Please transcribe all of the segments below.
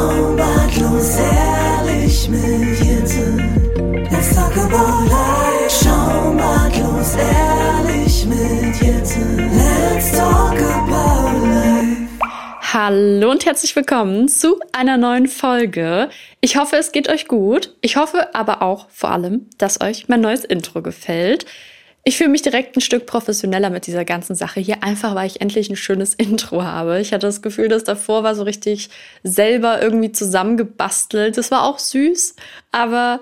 Schnurrbartlos ehrlich mit Jette. Let's talk about life. Schnurrbartlos ehrlich mit Jette. Let's talk about life. Hallo und herzlich willkommen zu einer neuen Folge. Ich hoffe, es geht euch gut. Ich hoffe aber auch vor allem, dass euch mein neues Intro gefällt. Ich fühle mich direkt ein Stück professioneller mit dieser ganzen Sache hier, einfach weil ich endlich ein schönes Intro habe. Ich hatte das Gefühl, dass davor war so richtig selber irgendwie zusammengebastelt. Das war auch süß, aber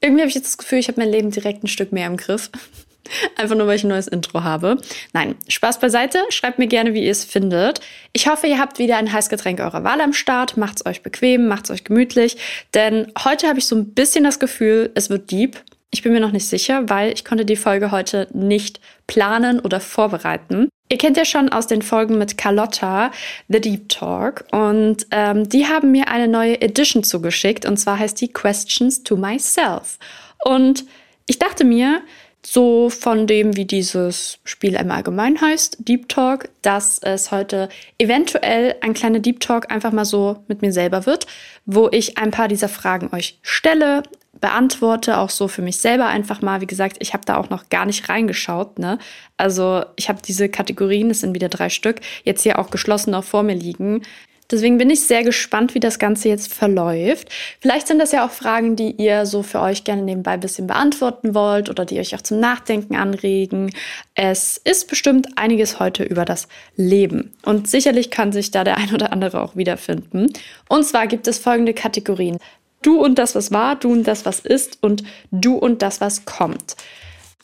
irgendwie habe ich jetzt das Gefühl, ich habe mein Leben direkt ein Stück mehr im Griff. Einfach nur, weil ich ein neues Intro habe. Nein, Spaß beiseite. Schreibt mir gerne, wie ihr es findet. Ich hoffe, ihr habt wieder ein Heißgetränk eurer Wahl am Start. Macht's euch bequem, macht's euch gemütlich. Denn heute habe ich so ein bisschen das Gefühl, es wird deep. Ich bin mir noch nicht sicher, weil ich konnte die Folge heute nicht planen oder vorbereiten. Ihr kennt ja schon aus den Folgen mit Carlotta The Deep Talk und ähm, die haben mir eine neue Edition zugeschickt und zwar heißt die Questions to Myself. Und ich dachte mir, so von dem, wie dieses Spiel im Allgemeinen heißt, Deep Talk, dass es heute eventuell ein kleiner Deep Talk einfach mal so mit mir selber wird, wo ich ein paar dieser Fragen euch stelle, beantworte, auch so für mich selber einfach mal. Wie gesagt, ich habe da auch noch gar nicht reingeschaut. Ne? Also ich habe diese Kategorien, es sind wieder drei Stück, jetzt hier auch geschlossen noch vor mir liegen. Deswegen bin ich sehr gespannt, wie das Ganze jetzt verläuft. Vielleicht sind das ja auch Fragen, die ihr so für euch gerne nebenbei ein bisschen beantworten wollt oder die euch auch zum Nachdenken anregen. Es ist bestimmt einiges heute über das Leben. Und sicherlich kann sich da der ein oder andere auch wiederfinden. Und zwar gibt es folgende Kategorien. Du und das, was war, du und das, was ist und du und das, was kommt.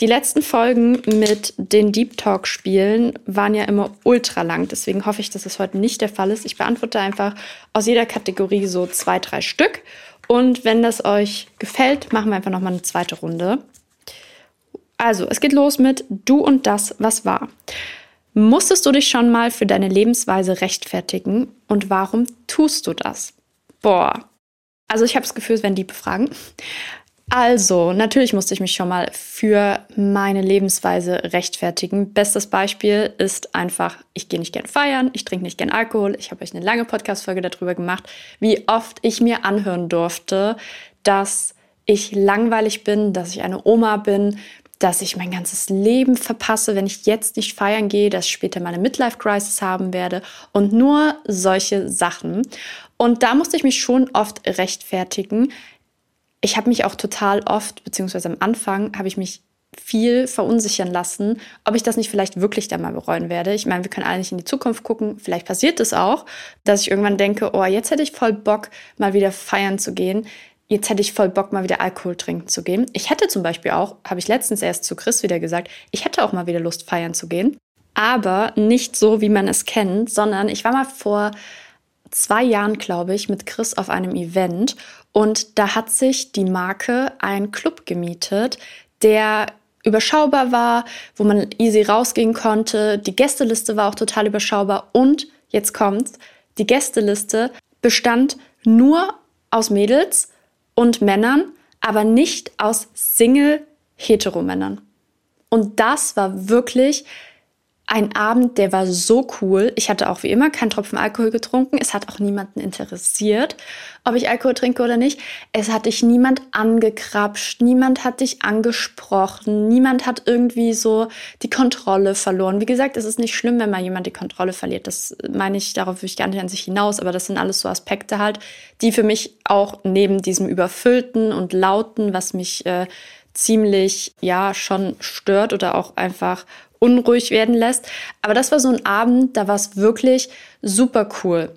Die letzten Folgen mit den Deep Talk Spielen waren ja immer ultra lang. Deswegen hoffe ich, dass es heute nicht der Fall ist. Ich beantworte einfach aus jeder Kategorie so zwei, drei Stück. Und wenn das euch gefällt, machen wir einfach nochmal eine zweite Runde. Also, es geht los mit du und das, was war. Musstest du dich schon mal für deine Lebensweise rechtfertigen und warum tust du das? Boah, also ich habe das Gefühl, es werden die befragen. Also, natürlich musste ich mich schon mal für meine Lebensweise rechtfertigen. Bestes Beispiel ist einfach, ich gehe nicht gern feiern, ich trinke nicht gern Alkohol. Ich habe euch eine lange Podcast-Folge darüber gemacht, wie oft ich mir anhören durfte, dass ich langweilig bin, dass ich eine Oma bin, dass ich mein ganzes Leben verpasse, wenn ich jetzt nicht feiern gehe, dass ich später meine Midlife-Crisis haben werde und nur solche Sachen. Und da musste ich mich schon oft rechtfertigen. Ich habe mich auch total oft, beziehungsweise am Anfang, habe ich mich viel verunsichern lassen, ob ich das nicht vielleicht wirklich dann mal bereuen werde. Ich meine, wir können alle nicht in die Zukunft gucken. Vielleicht passiert es auch, dass ich irgendwann denke, oh, jetzt hätte ich voll Bock, mal wieder feiern zu gehen. Jetzt hätte ich voll Bock, mal wieder Alkohol trinken zu gehen. Ich hätte zum Beispiel auch, habe ich letztens erst zu Chris wieder gesagt, ich hätte auch mal wieder Lust, feiern zu gehen. Aber nicht so, wie man es kennt, sondern ich war mal vor zwei Jahren, glaube ich, mit Chris auf einem Event und da hat sich die Marke einen Club gemietet, der überschaubar war, wo man easy rausgehen konnte. Die Gästeliste war auch total überschaubar und jetzt kommt's, die Gästeliste bestand nur aus Mädels und Männern, aber nicht aus Single-Heteromännern. Und das war wirklich ein Abend, der war so cool. Ich hatte auch wie immer keinen Tropfen Alkohol getrunken. Es hat auch niemanden interessiert, ob ich Alkohol trinke oder nicht. Es hat dich niemand angekrapscht, niemand hat dich angesprochen, niemand hat irgendwie so die Kontrolle verloren. Wie gesagt, es ist nicht schlimm, wenn mal jemand die Kontrolle verliert. Das meine ich, darauf will ich gar nicht an sich hinaus, aber das sind alles so Aspekte halt, die für mich auch neben diesem Überfüllten und Lauten, was mich äh, ziemlich, ja, schon stört oder auch einfach unruhig werden lässt. Aber das war so ein Abend, da war es wirklich super cool.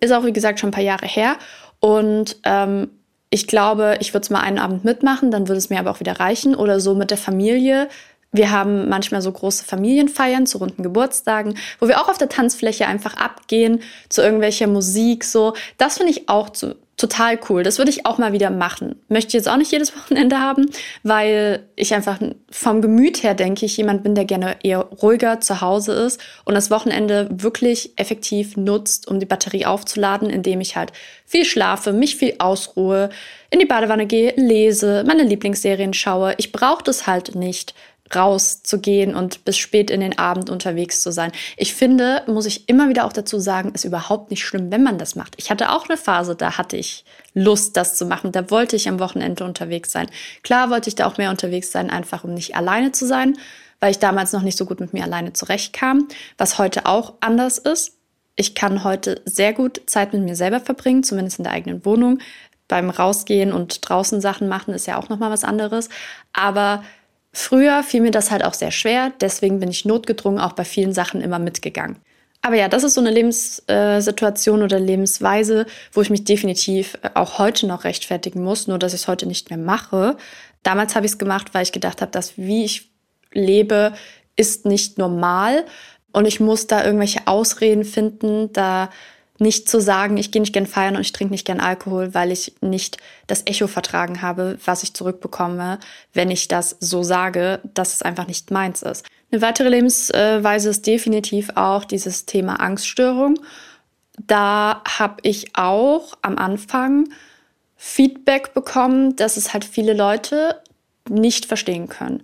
Ist auch, wie gesagt, schon ein paar Jahre her. Und ähm, ich glaube, ich würde es mal einen Abend mitmachen, dann würde es mir aber auch wieder reichen. Oder so mit der Familie. Wir haben manchmal so große Familienfeiern zu runden Geburtstagen, wo wir auch auf der Tanzfläche einfach abgehen zu irgendwelcher Musik. So, das finde ich auch zu, total cool. Das würde ich auch mal wieder machen. Möchte ich jetzt auch nicht jedes Wochenende haben, weil ich einfach vom Gemüt her denke ich jemand bin, der gerne eher ruhiger zu Hause ist und das Wochenende wirklich effektiv nutzt, um die Batterie aufzuladen, indem ich halt viel schlafe, mich viel ausruhe, in die Badewanne gehe, lese, meine Lieblingsserien schaue. Ich brauche das halt nicht rauszugehen und bis spät in den Abend unterwegs zu sein. Ich finde, muss ich immer wieder auch dazu sagen, ist überhaupt nicht schlimm, wenn man das macht. Ich hatte auch eine Phase, da hatte ich Lust, das zu machen. Da wollte ich am Wochenende unterwegs sein. Klar wollte ich da auch mehr unterwegs sein, einfach um nicht alleine zu sein, weil ich damals noch nicht so gut mit mir alleine zurechtkam, was heute auch anders ist. Ich kann heute sehr gut Zeit mit mir selber verbringen, zumindest in der eigenen Wohnung. Beim Rausgehen und draußen Sachen machen ist ja auch noch mal was anderes, aber Früher fiel mir das halt auch sehr schwer, deswegen bin ich notgedrungen auch bei vielen Sachen immer mitgegangen. Aber ja, das ist so eine Lebenssituation oder Lebensweise, wo ich mich definitiv äh, auch heute noch rechtfertigen muss, nur dass ich es heute nicht mehr mache. Damals habe ich es gemacht, weil ich gedacht habe, dass wie ich lebe, ist nicht normal und ich muss da irgendwelche Ausreden finden, da nicht zu sagen, ich gehe nicht gern feiern und ich trinke nicht gern Alkohol, weil ich nicht das Echo vertragen habe, was ich zurückbekomme, wenn ich das so sage, dass es einfach nicht meins ist. Eine weitere Lebensweise ist definitiv auch dieses Thema Angststörung. Da habe ich auch am Anfang Feedback bekommen, dass es halt viele Leute nicht verstehen können.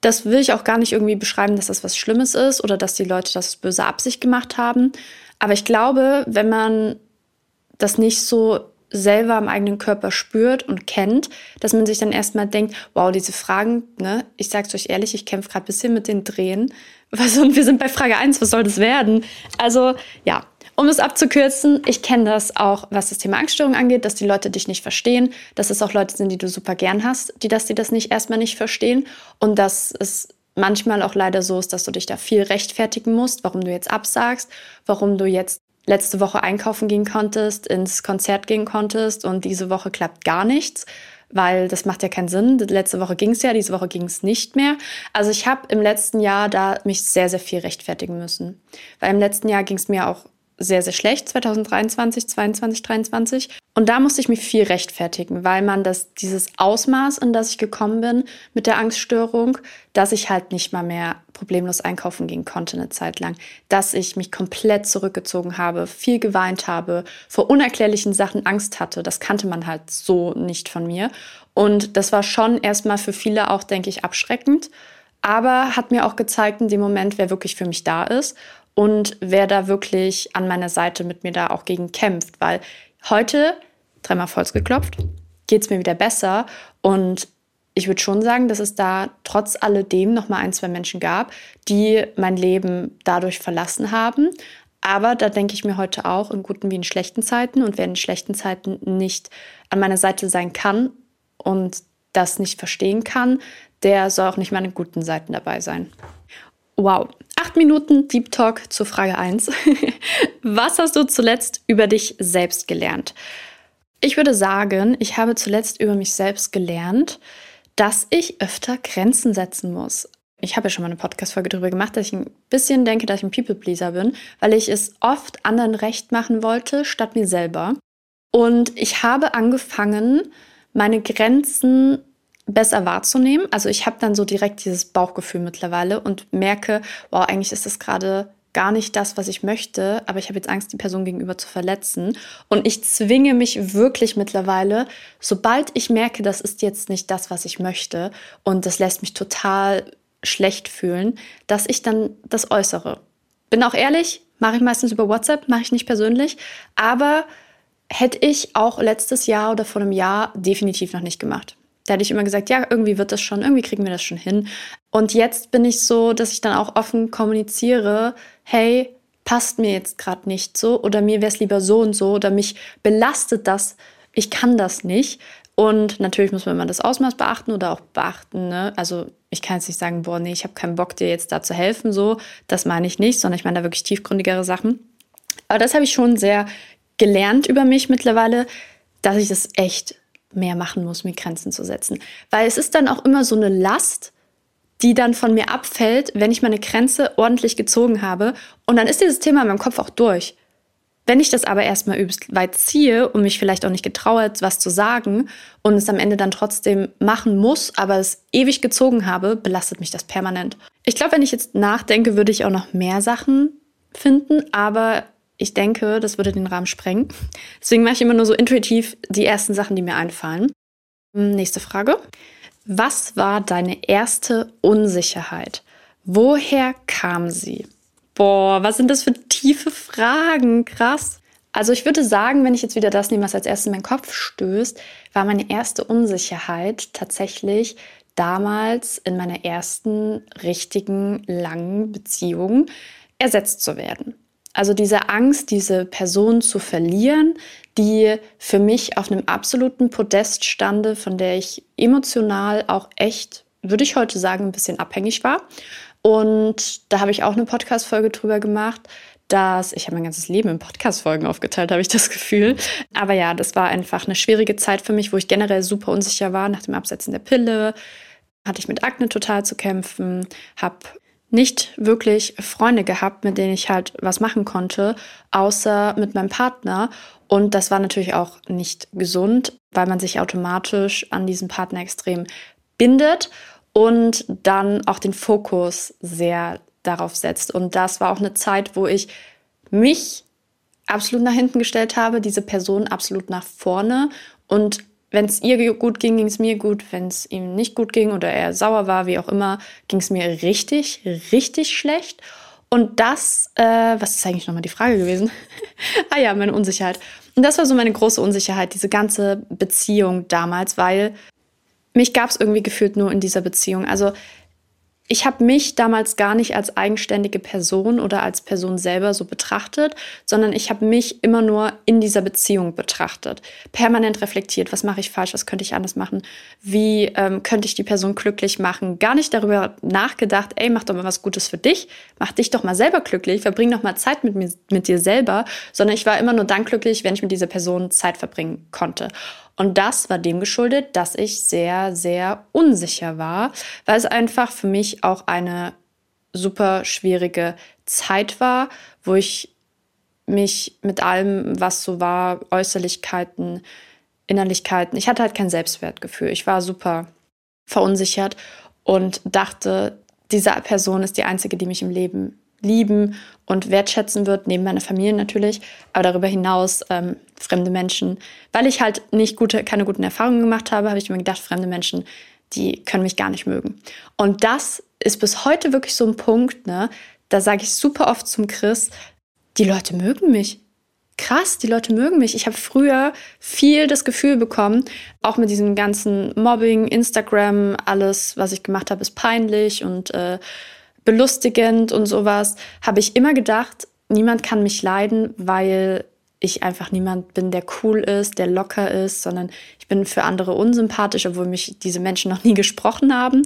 Das will ich auch gar nicht irgendwie beschreiben, dass das was Schlimmes ist oder dass die Leute das böse Absicht gemacht haben. Aber ich glaube, wenn man das nicht so selber am eigenen Körper spürt und kennt, dass man sich dann erstmal denkt, wow, diese Fragen, ne, ich sag's euch ehrlich, ich kämpfe gerade ein bisschen mit den Drehen. Was, und wir sind bei Frage 1, was soll das werden? Also, ja, um es abzukürzen, ich kenne das auch, was das Thema Angststörung angeht, dass die Leute dich nicht verstehen, dass es auch Leute sind, die du super gern hast, die dass die das nicht erstmal nicht verstehen und dass es manchmal auch leider so ist, dass du dich da viel rechtfertigen musst, warum du jetzt absagst, warum du jetzt letzte Woche einkaufen gehen konntest, ins Konzert gehen konntest und diese Woche klappt gar nichts, weil das macht ja keinen Sinn. Letzte Woche ging es ja, diese Woche ging es nicht mehr. Also ich habe im letzten Jahr da mich sehr, sehr viel rechtfertigen müssen, weil im letzten Jahr ging es mir auch sehr, sehr schlecht, 2023, 2022, 2023. Und da musste ich mich viel rechtfertigen, weil man das, dieses Ausmaß, in das ich gekommen bin mit der Angststörung, dass ich halt nicht mal mehr problemlos einkaufen gehen konnte eine Zeit lang, dass ich mich komplett zurückgezogen habe, viel geweint habe, vor unerklärlichen Sachen Angst hatte. Das kannte man halt so nicht von mir. Und das war schon erstmal für viele auch, denke ich, abschreckend. Aber hat mir auch gezeigt in dem Moment, wer wirklich für mich da ist und wer da wirklich an meiner Seite mit mir da auch gegen kämpft. Weil heute, dreimal Volks geklopft, geht es mir wieder besser. Und ich würde schon sagen, dass es da trotz alledem noch mal ein, zwei Menschen gab, die mein Leben dadurch verlassen haben. Aber da denke ich mir heute auch in guten wie in schlechten Zeiten. Und wer in schlechten Zeiten nicht an meiner Seite sein kann und das nicht verstehen kann, der soll auch nicht mal in guten Seiten dabei sein. Wow, acht Minuten Deep Talk zur Frage 1. Was hast du zuletzt über dich selbst gelernt? Ich würde sagen, ich habe zuletzt über mich selbst gelernt, dass ich öfter Grenzen setzen muss. Ich habe ja schon mal eine Podcast-Folge darüber gemacht, dass ich ein bisschen denke, dass ich ein People-Pleaser bin, weil ich es oft anderen recht machen wollte, statt mir selber. Und ich habe angefangen, meine Grenzen besser wahrzunehmen. Also ich habe dann so direkt dieses Bauchgefühl mittlerweile und merke, wow, eigentlich ist das gerade gar nicht das, was ich möchte, aber ich habe jetzt Angst, die Person gegenüber zu verletzen. Und ich zwinge mich wirklich mittlerweile, sobald ich merke, das ist jetzt nicht das, was ich möchte und das lässt mich total schlecht fühlen, dass ich dann das äußere. Bin auch ehrlich, mache ich meistens über WhatsApp, mache ich nicht persönlich, aber hätte ich auch letztes Jahr oder vor einem Jahr definitiv noch nicht gemacht. Da hätte ich immer gesagt, ja, irgendwie wird das schon, irgendwie kriegen wir das schon hin. Und jetzt bin ich so, dass ich dann auch offen kommuniziere, hey, passt mir jetzt gerade nicht so oder mir wäre es lieber so und so oder mich belastet das, ich kann das nicht. Und natürlich muss man immer das Ausmaß beachten oder auch beachten, ne? Also ich kann jetzt nicht sagen, boah, nee, ich habe keinen Bock, dir jetzt da zu helfen, so. Das meine ich nicht, sondern ich meine da wirklich tiefgründigere Sachen. Aber das habe ich schon sehr gelernt über mich mittlerweile, dass ich das echt mehr machen muss, mir Grenzen zu setzen. Weil es ist dann auch immer so eine Last, die dann von mir abfällt, wenn ich meine Grenze ordentlich gezogen habe. Und dann ist dieses Thema in meinem Kopf auch durch. Wenn ich das aber erstmal übelst weit ziehe und mich vielleicht auch nicht getraue, was zu sagen und es am Ende dann trotzdem machen muss, aber es ewig gezogen habe, belastet mich das permanent. Ich glaube, wenn ich jetzt nachdenke, würde ich auch noch mehr Sachen finden, aber ich denke, das würde den Rahmen sprengen. Deswegen mache ich immer nur so intuitiv die ersten Sachen, die mir einfallen. Hm, nächste Frage. Was war deine erste Unsicherheit? Woher kam sie? Boah, was sind das für tiefe Fragen? Krass. Also ich würde sagen, wenn ich jetzt wieder das nehme, was als erstes in meinen Kopf stößt, war meine erste Unsicherheit tatsächlich damals in meiner ersten richtigen langen Beziehung ersetzt zu werden. Also diese Angst, diese Person zu verlieren, die für mich auf einem absoluten Podest stande, von der ich emotional auch echt, würde ich heute sagen, ein bisschen abhängig war. Und da habe ich auch eine Podcast-Folge drüber gemacht, dass ich habe mein ganzes Leben in Podcast-Folgen aufgeteilt, habe ich das Gefühl. Aber ja, das war einfach eine schwierige Zeit für mich, wo ich generell super unsicher war nach dem Absetzen der Pille. Hatte ich mit Akne total zu kämpfen, habe nicht wirklich Freunde gehabt, mit denen ich halt was machen konnte, außer mit meinem Partner. Und das war natürlich auch nicht gesund, weil man sich automatisch an diesen Partner extrem bindet und dann auch den Fokus sehr darauf setzt. Und das war auch eine Zeit, wo ich mich absolut nach hinten gestellt habe, diese Person absolut nach vorne und wenn es ihr gut ging, ging es mir gut. Wenn es ihm nicht gut ging oder er sauer war, wie auch immer, ging es mir richtig, richtig schlecht. Und das, äh, was ist eigentlich nochmal die Frage gewesen? ah ja, meine Unsicherheit. Und das war so meine große Unsicherheit, diese ganze Beziehung damals, weil mich gab es irgendwie gefühlt nur in dieser Beziehung. Also ich habe mich damals gar nicht als eigenständige Person oder als Person selber so betrachtet, sondern ich habe mich immer nur in dieser Beziehung betrachtet. Permanent reflektiert, was mache ich falsch, was könnte ich anders machen, wie ähm, könnte ich die Person glücklich machen. Gar nicht darüber nachgedacht, ey, mach doch mal was Gutes für dich, mach dich doch mal selber glücklich, verbring doch mal Zeit mit, mir, mit dir selber, sondern ich war immer nur dann glücklich, wenn ich mit dieser Person Zeit verbringen konnte. Und das war dem geschuldet, dass ich sehr, sehr unsicher war, weil es einfach für mich auch eine super schwierige Zeit war, wo ich mich mit allem, was so war, Äußerlichkeiten, Innerlichkeiten, ich hatte halt kein Selbstwertgefühl. Ich war super verunsichert und dachte, diese Person ist die einzige, die mich im Leben lieben und wertschätzen wird, neben meiner Familie natürlich, aber darüber hinaus ähm, fremde Menschen. Weil ich halt nicht gute, keine guten Erfahrungen gemacht habe, habe ich mir gedacht, fremde Menschen, die können mich gar nicht mögen. Und das ist bis heute wirklich so ein Punkt, ne? Da sage ich super oft zum Chris, die Leute mögen mich. Krass, die Leute mögen mich. Ich habe früher viel das Gefühl bekommen, auch mit diesem ganzen Mobbing, Instagram, alles, was ich gemacht habe, ist peinlich und äh, belustigend und sowas, habe ich immer gedacht, niemand kann mich leiden, weil ich einfach niemand bin, der cool ist, der locker ist, sondern ich bin für andere unsympathisch, obwohl mich diese Menschen noch nie gesprochen haben.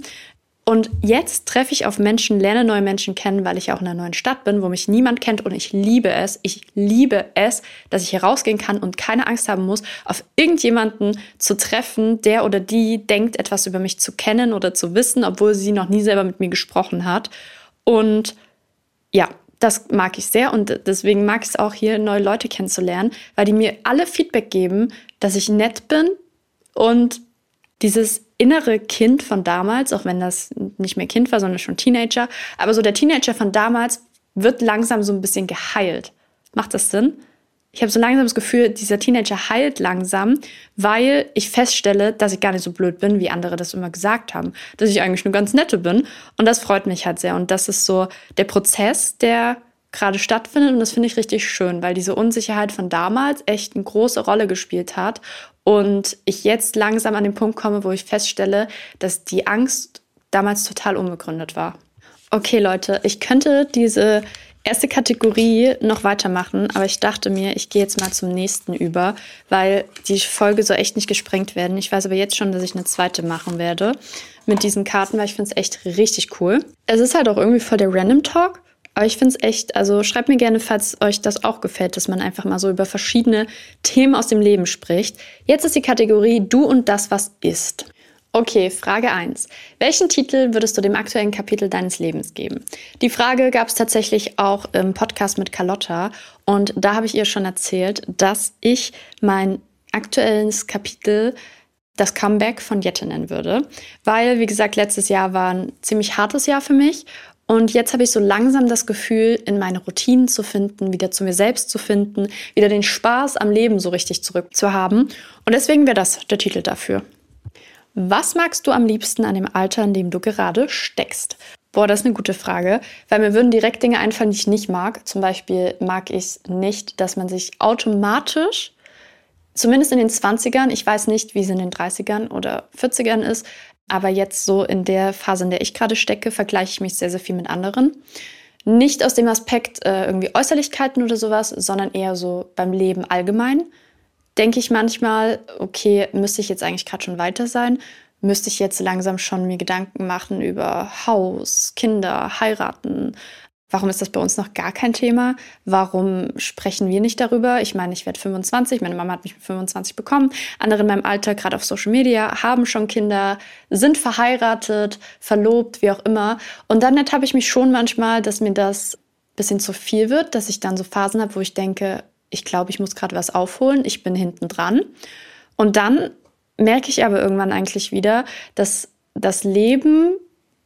Und jetzt treffe ich auf Menschen, lerne neue Menschen kennen, weil ich auch in einer neuen Stadt bin, wo mich niemand kennt und ich liebe es. Ich liebe es, dass ich hier rausgehen kann und keine Angst haben muss, auf irgendjemanden zu treffen, der oder die denkt, etwas über mich zu kennen oder zu wissen, obwohl sie noch nie selber mit mir gesprochen hat. Und ja, das mag ich sehr und deswegen mag ich es auch hier, neue Leute kennenzulernen, weil die mir alle Feedback geben, dass ich nett bin und dieses innere Kind von damals, auch wenn das nicht mehr Kind war, sondern schon Teenager, aber so der Teenager von damals wird langsam so ein bisschen geheilt. Macht das Sinn? Ich habe so langsam das Gefühl, dieser Teenager heilt langsam, weil ich feststelle, dass ich gar nicht so blöd bin, wie andere das immer gesagt haben. Dass ich eigentlich nur ganz nette bin. Und das freut mich halt sehr. Und das ist so der Prozess, der gerade stattfindet. Und das finde ich richtig schön, weil diese Unsicherheit von damals echt eine große Rolle gespielt hat. Und ich jetzt langsam an den Punkt komme, wo ich feststelle, dass die Angst damals total unbegründet war. Okay, Leute, ich könnte diese erste Kategorie noch weitermachen, aber ich dachte mir, ich gehe jetzt mal zum nächsten über, weil die Folge soll echt nicht gesprengt werden. Ich weiß aber jetzt schon, dass ich eine zweite machen werde mit diesen Karten, weil ich finde es echt richtig cool. Es ist halt auch irgendwie voll der Random Talk. Aber ich finde es echt, also schreibt mir gerne, falls euch das auch gefällt, dass man einfach mal so über verschiedene Themen aus dem Leben spricht. Jetzt ist die Kategorie Du und das, was ist. Okay, Frage 1. Welchen Titel würdest du dem aktuellen Kapitel deines Lebens geben? Die Frage gab es tatsächlich auch im Podcast mit Carlotta und da habe ich ihr schon erzählt, dass ich mein aktuelles Kapitel das Comeback von Jette nennen würde, weil, wie gesagt, letztes Jahr war ein ziemlich hartes Jahr für mich und jetzt habe ich so langsam das Gefühl, in meine Routinen zu finden, wieder zu mir selbst zu finden, wieder den Spaß am Leben so richtig zurückzuhaben. Und deswegen wäre das der Titel dafür. Was magst du am liebsten an dem Alter, in dem du gerade steckst? Boah, das ist eine gute Frage, weil mir würden direkt Dinge einfallen, die ich nicht mag. Zum Beispiel mag ich es nicht, dass man sich automatisch, zumindest in den 20ern, ich weiß nicht, wie es in den 30ern oder 40ern ist, aber jetzt so in der Phase, in der ich gerade stecke, vergleiche ich mich sehr, sehr viel mit anderen. Nicht aus dem Aspekt äh, irgendwie Äußerlichkeiten oder sowas, sondern eher so beim Leben allgemein. Denke ich manchmal, okay, müsste ich jetzt eigentlich gerade schon weiter sein? Müsste ich jetzt langsam schon mir Gedanken machen über Haus, Kinder, heiraten, Warum ist das bei uns noch gar kein Thema? Warum sprechen wir nicht darüber? Ich meine, ich werde 25, meine Mama hat mich mit 25 bekommen. Andere in meinem Alter, gerade auf Social Media, haben schon Kinder, sind verheiratet, verlobt, wie auch immer. Und dann habe ich mich schon manchmal, dass mir das ein bisschen zu viel wird, dass ich dann so Phasen habe, wo ich denke, ich glaube, ich muss gerade was aufholen, ich bin hinten dran. Und dann merke ich aber irgendwann eigentlich wieder, dass das Leben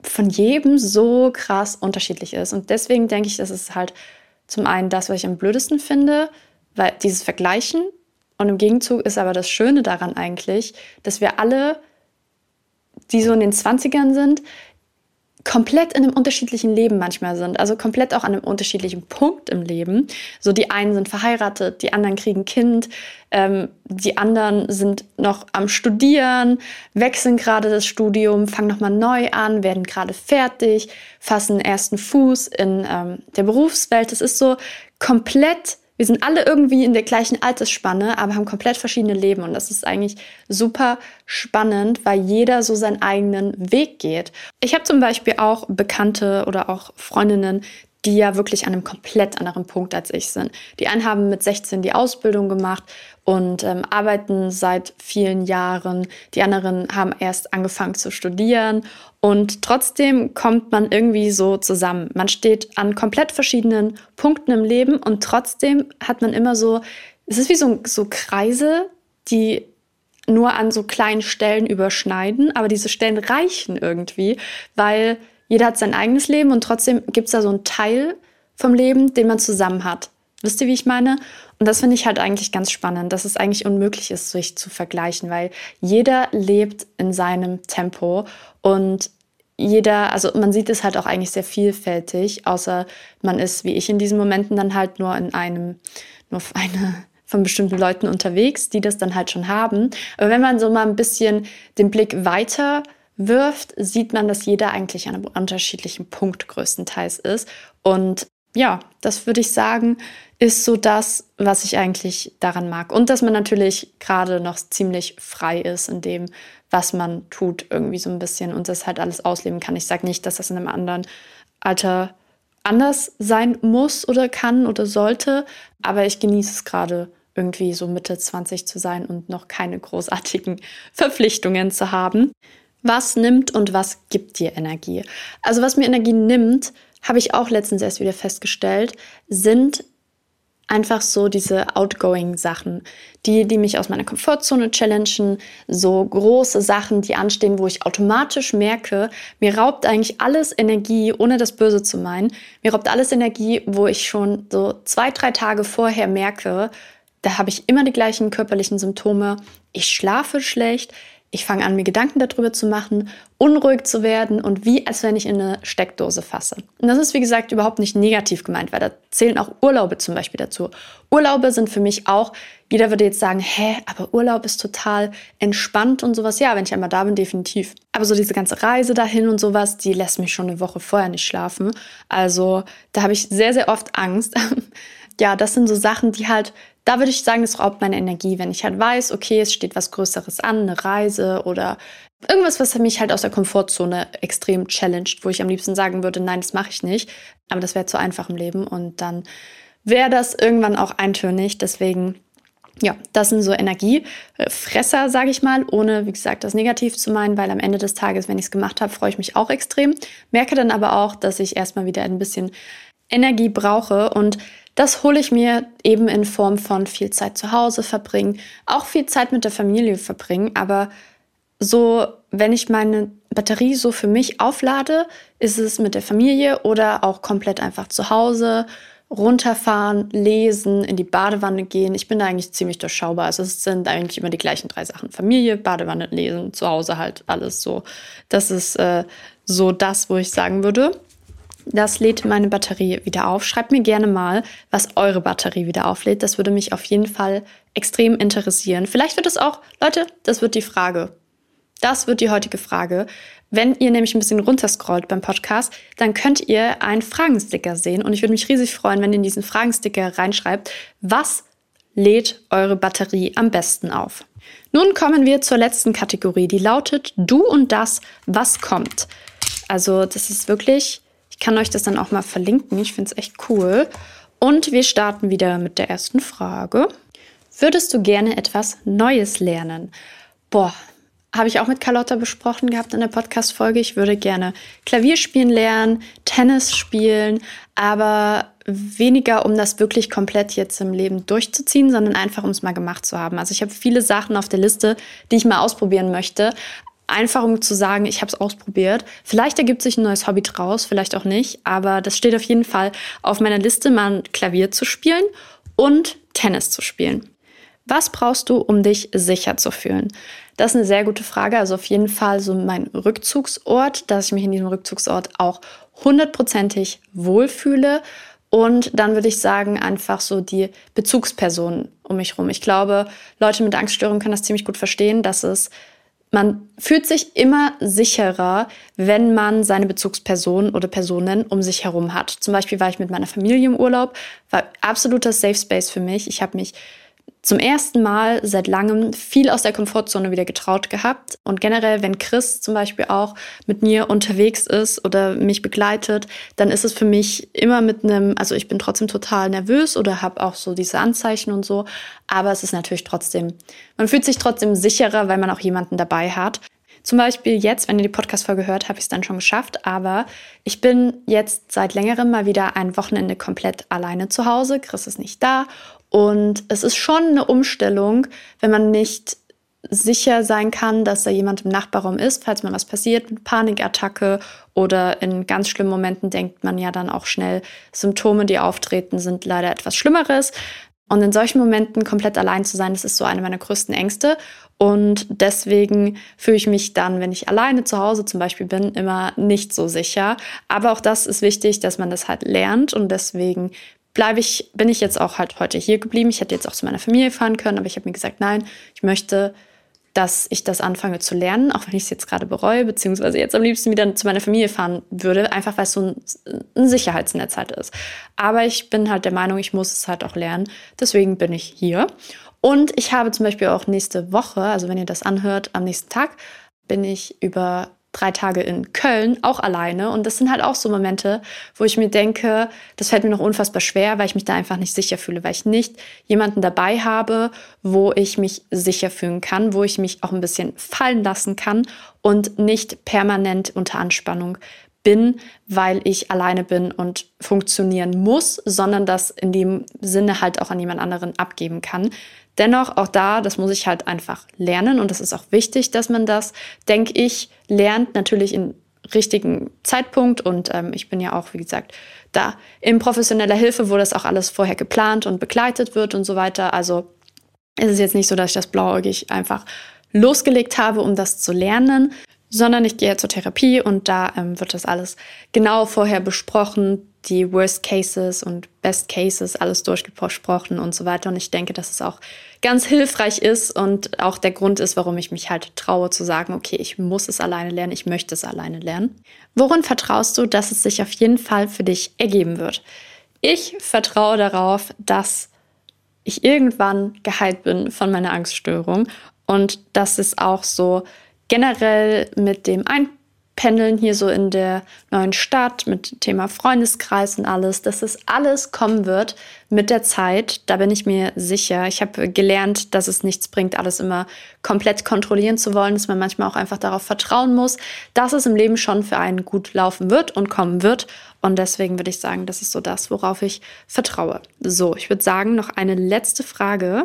von jedem so krass unterschiedlich ist. Und deswegen denke ich, das ist halt zum einen das, was ich am blödesten finde, weil dieses Vergleichen. Und im Gegenzug ist aber das Schöne daran eigentlich, dass wir alle, die so in den 20ern sind, komplett in einem unterschiedlichen Leben manchmal sind, also komplett auch an einem unterschiedlichen Punkt im Leben. So die einen sind verheiratet, die anderen kriegen Kind, ähm, die anderen sind noch am Studieren, wechseln gerade das Studium, fangen nochmal neu an, werden gerade fertig, fassen ersten Fuß in ähm, der Berufswelt. Es ist so komplett wir sind alle irgendwie in der gleichen Altersspanne, aber haben komplett verschiedene Leben. Und das ist eigentlich super spannend, weil jeder so seinen eigenen Weg geht. Ich habe zum Beispiel auch Bekannte oder auch Freundinnen, die ja wirklich an einem komplett anderen Punkt als ich sind. Die einen haben mit 16 die Ausbildung gemacht und ähm, arbeiten seit vielen Jahren. Die anderen haben erst angefangen zu studieren und trotzdem kommt man irgendwie so zusammen. Man steht an komplett verschiedenen Punkten im Leben und trotzdem hat man immer so, es ist wie so, so Kreise, die nur an so kleinen Stellen überschneiden, aber diese Stellen reichen irgendwie, weil jeder hat sein eigenes Leben und trotzdem gibt es da so einen Teil vom Leben, den man zusammen hat. Wisst ihr, wie ich meine? Und das finde ich halt eigentlich ganz spannend, dass es eigentlich unmöglich ist, sich zu vergleichen, weil jeder lebt in seinem Tempo und jeder, also man sieht es halt auch eigentlich sehr vielfältig, außer man ist, wie ich in diesen Momenten, dann halt nur in einem, nur auf eine von bestimmten Leuten unterwegs, die das dann halt schon haben. Aber wenn man so mal ein bisschen den Blick weiter wirft, sieht man, dass jeder eigentlich an einem unterschiedlichen Punkt größtenteils ist. Und ja, das würde ich sagen, ist so das, was ich eigentlich daran mag. Und dass man natürlich gerade noch ziemlich frei ist in dem, was man tut, irgendwie so ein bisschen und das halt alles ausleben kann. Ich sage nicht, dass das in einem anderen Alter anders sein muss oder kann oder sollte, aber ich genieße es gerade irgendwie so Mitte 20 zu sein und noch keine großartigen Verpflichtungen zu haben. Was nimmt und was gibt dir Energie? Also was mir Energie nimmt, habe ich auch letztens erst wieder festgestellt, sind einfach so diese outgoing Sachen, die, die mich aus meiner Komfortzone challengen, so große Sachen, die anstehen, wo ich automatisch merke, mir raubt eigentlich alles Energie, ohne das Böse zu meinen. Mir raubt alles Energie, wo ich schon so zwei, drei Tage vorher merke, da habe ich immer die gleichen körperlichen Symptome. Ich schlafe schlecht, ich fange an, mir Gedanken darüber zu machen, unruhig zu werden und wie, als wenn ich in eine Steckdose fasse. Und das ist, wie gesagt, überhaupt nicht negativ gemeint, weil da zählen auch Urlaube zum Beispiel dazu. Urlaube sind für mich auch, jeder würde jetzt sagen, hä, aber Urlaub ist total entspannt und sowas. Ja, wenn ich einmal da bin, definitiv. Aber so diese ganze Reise dahin und sowas, die lässt mich schon eine Woche vorher nicht schlafen. Also da habe ich sehr, sehr oft Angst. ja, das sind so Sachen, die halt da würde ich sagen, das raubt meine Energie, wenn ich halt weiß, okay, es steht was Größeres an, eine Reise oder irgendwas, was mich halt aus der Komfortzone extrem challenged, wo ich am liebsten sagen würde, nein, das mache ich nicht. Aber das wäre zu einfach im Leben und dann wäre das irgendwann auch eintönig. Deswegen, ja, das sind so Energiefresser, sage ich mal, ohne, wie gesagt, das negativ zu meinen, weil am Ende des Tages, wenn ich es gemacht habe, freue ich mich auch extrem. Merke dann aber auch, dass ich erstmal wieder ein bisschen Energie brauche und das hole ich mir eben in Form von viel Zeit zu Hause verbringen, auch viel Zeit mit der Familie verbringen. Aber so, wenn ich meine Batterie so für mich auflade, ist es mit der Familie oder auch komplett einfach zu Hause, runterfahren, lesen, in die Badewanne gehen. Ich bin da eigentlich ziemlich durchschaubar. Also es sind eigentlich immer die gleichen drei Sachen. Familie, Badewanne, lesen, zu Hause halt alles so. Das ist äh, so das, wo ich sagen würde. Das lädt meine Batterie wieder auf. Schreibt mir gerne mal, was eure Batterie wieder auflädt. Das würde mich auf jeden Fall extrem interessieren. Vielleicht wird es auch, Leute, das wird die Frage. Das wird die heutige Frage. Wenn ihr nämlich ein bisschen runterscrollt beim Podcast, dann könnt ihr einen Fragensticker sehen. Und ich würde mich riesig freuen, wenn ihr in diesen Fragensticker reinschreibt, was lädt eure Batterie am besten auf. Nun kommen wir zur letzten Kategorie, die lautet Du und das, was kommt. Also das ist wirklich, ich kann euch das dann auch mal verlinken, ich finde es echt cool. Und wir starten wieder mit der ersten Frage. Würdest du gerne etwas Neues lernen? Boah, habe ich auch mit Carlotta besprochen gehabt in der Podcast-Folge. Ich würde gerne Klavier spielen lernen, Tennis spielen, aber weniger, um das wirklich komplett jetzt im Leben durchzuziehen, sondern einfach, um es mal gemacht zu haben. Also ich habe viele Sachen auf der Liste, die ich mal ausprobieren möchte. Einfach um zu sagen, ich habe es ausprobiert. Vielleicht ergibt sich ein neues Hobby draus, vielleicht auch nicht. Aber das steht auf jeden Fall auf meiner Liste, mal Klavier zu spielen und Tennis zu spielen. Was brauchst du, um dich sicher zu fühlen? Das ist eine sehr gute Frage. Also auf jeden Fall so mein Rückzugsort, dass ich mich in diesem Rückzugsort auch hundertprozentig wohlfühle. Und dann würde ich sagen, einfach so die Bezugspersonen um mich herum. Ich glaube, Leute mit Angststörungen können das ziemlich gut verstehen, dass es man fühlt sich immer sicherer, wenn man seine Bezugspersonen oder Personen um sich herum hat. Zum Beispiel war ich mit meiner Familie im Urlaub, war absoluter Safe Space für mich. Ich habe mich zum ersten Mal seit langem viel aus der Komfortzone wieder getraut gehabt. Und generell, wenn Chris zum Beispiel auch mit mir unterwegs ist oder mich begleitet, dann ist es für mich immer mit einem, also ich bin trotzdem total nervös oder habe auch so diese Anzeichen und so. Aber es ist natürlich trotzdem, man fühlt sich trotzdem sicherer, weil man auch jemanden dabei hat. Zum Beispiel jetzt, wenn ihr die Podcast-Folge hört, habe ich es dann schon geschafft. Aber ich bin jetzt seit längerem mal wieder ein Wochenende komplett alleine zu Hause. Chris ist nicht da und es ist schon eine Umstellung, wenn man nicht sicher sein kann, dass da jemand im Nachbarraum ist, falls mal was passiert mit Panikattacke oder in ganz schlimmen Momenten denkt man ja dann auch schnell, Symptome, die auftreten, sind leider etwas Schlimmeres. Und in solchen Momenten komplett allein zu sein, das ist so eine meiner größten Ängste. Und deswegen fühle ich mich dann, wenn ich alleine zu Hause zum Beispiel bin, immer nicht so sicher. Aber auch das ist wichtig, dass man das halt lernt. Und deswegen bleibe ich, bin ich jetzt auch halt heute hier geblieben. Ich hätte jetzt auch zu meiner Familie fahren können, aber ich habe mir gesagt, nein, ich möchte, dass ich das anfange zu lernen, auch wenn ich es jetzt gerade bereue, beziehungsweise jetzt am liebsten wieder zu meiner Familie fahren würde, einfach weil es so ein, ein Sicherheitsnetz halt ist. Aber ich bin halt der Meinung, ich muss es halt auch lernen. Deswegen bin ich hier. Und ich habe zum Beispiel auch nächste Woche, also wenn ihr das anhört, am nächsten Tag bin ich über drei Tage in Köln, auch alleine. Und das sind halt auch so Momente, wo ich mir denke, das fällt mir noch unfassbar schwer, weil ich mich da einfach nicht sicher fühle, weil ich nicht jemanden dabei habe, wo ich mich sicher fühlen kann, wo ich mich auch ein bisschen fallen lassen kann und nicht permanent unter Anspannung bin, weil ich alleine bin und funktionieren muss, sondern das in dem Sinne halt auch an jemand anderen abgeben kann. Dennoch, auch da, das muss ich halt einfach lernen und das ist auch wichtig, dass man das, denke ich, lernt, natürlich in richtigen Zeitpunkt und ähm, ich bin ja auch, wie gesagt, da in professioneller Hilfe, wo das auch alles vorher geplant und begleitet wird und so weiter. Also ist es jetzt nicht so, dass ich das blauäugig einfach losgelegt habe, um das zu lernen, sondern ich gehe zur Therapie und da ähm, wird das alles genau vorher besprochen, die Worst Cases und Best Cases alles durchgesprochen und so weiter. Und ich denke, dass es auch ganz hilfreich ist und auch der Grund ist, warum ich mich halt traue zu sagen, okay, ich muss es alleine lernen, ich möchte es alleine lernen. Worin vertraust du, dass es sich auf jeden Fall für dich ergeben wird? Ich vertraue darauf, dass ich irgendwann geheilt bin von meiner Angststörung und dass es auch so generell mit dem Einpendeln hier so in der neuen Stadt, mit Thema Freundeskreis und alles, dass es alles kommen wird mit der Zeit. Da bin ich mir sicher. Ich habe gelernt, dass es nichts bringt, alles immer komplett kontrollieren zu wollen, dass man manchmal auch einfach darauf vertrauen muss, dass es im Leben schon für einen gut laufen wird und kommen wird. Und deswegen würde ich sagen, das ist so das, worauf ich vertraue. So, ich würde sagen, noch eine letzte Frage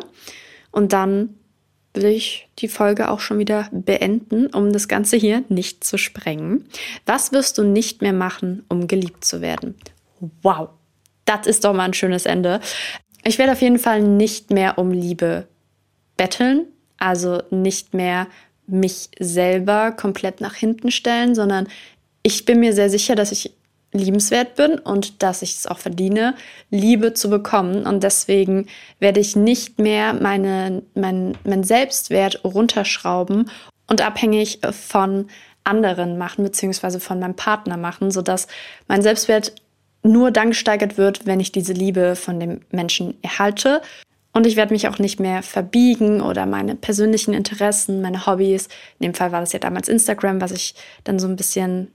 und dann will ich die Folge auch schon wieder beenden, um das Ganze hier nicht zu sprengen. Was wirst du nicht mehr machen, um geliebt zu werden? Wow, Das ist doch mal ein schönes Ende. Ich werde auf jeden Fall nicht mehr um Liebe betteln, also nicht mehr mich selber komplett nach hinten stellen, sondern ich bin mir sehr sicher, dass ich liebenswert bin und dass ich es auch verdiene, Liebe zu bekommen. Und deswegen werde ich nicht mehr meine, mein, mein Selbstwert runterschrauben und abhängig von anderen machen, beziehungsweise von meinem Partner machen, sodass mein Selbstwert nur dann gesteigert wird, wenn ich diese Liebe von dem Menschen erhalte. Und ich werde mich auch nicht mehr verbiegen oder meine persönlichen Interessen, meine Hobbys. In dem Fall war das ja damals Instagram, was ich dann so ein bisschen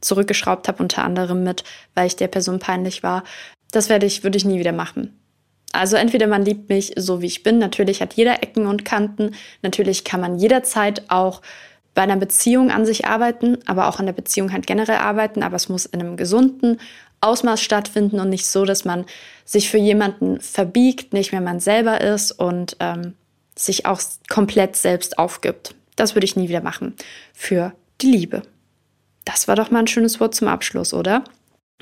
zurückgeschraubt habe, unter anderem mit, weil ich der Person peinlich war. Das werde ich, würde ich nie wieder machen. Also entweder man liebt mich so wie ich bin. Natürlich hat jeder Ecken und Kanten. Natürlich kann man jederzeit auch bei einer Beziehung an sich arbeiten, aber auch an der Beziehung halt generell arbeiten. Aber es muss in einem gesunden Ausmaß stattfinden und nicht so, dass man sich für jemanden verbiegt, nicht mehr man selber ist und ähm, sich auch komplett selbst aufgibt. Das würde ich nie wieder machen. Für die Liebe. Das war doch mal ein schönes Wort zum Abschluss, oder?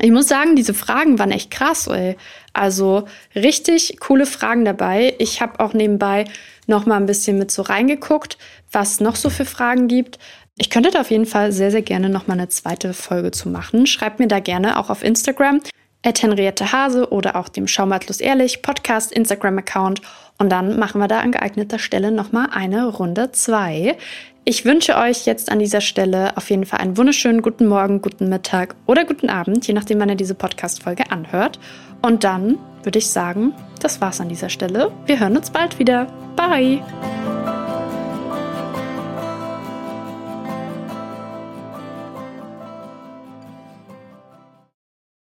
Ich muss sagen, diese Fragen waren echt krass, ey. Also richtig coole Fragen dabei. Ich habe auch nebenbei noch mal ein bisschen mit so reingeguckt, was noch so für Fragen gibt. Ich könnte da auf jeden Fall sehr, sehr gerne noch mal eine zweite Folge zu machen. Schreibt mir da gerne auch auf Instagram at Henriette Hase oder auch dem Schaumatlos Ehrlich Podcast Instagram-Account. Und dann machen wir da an geeigneter Stelle nochmal eine Runde zwei. Ich wünsche euch jetzt an dieser Stelle auf jeden Fall einen wunderschönen guten Morgen, guten Mittag oder guten Abend, je nachdem, wann ihr diese Podcast-Folge anhört. Und dann würde ich sagen, das war's an dieser Stelle. Wir hören uns bald wieder. Bye!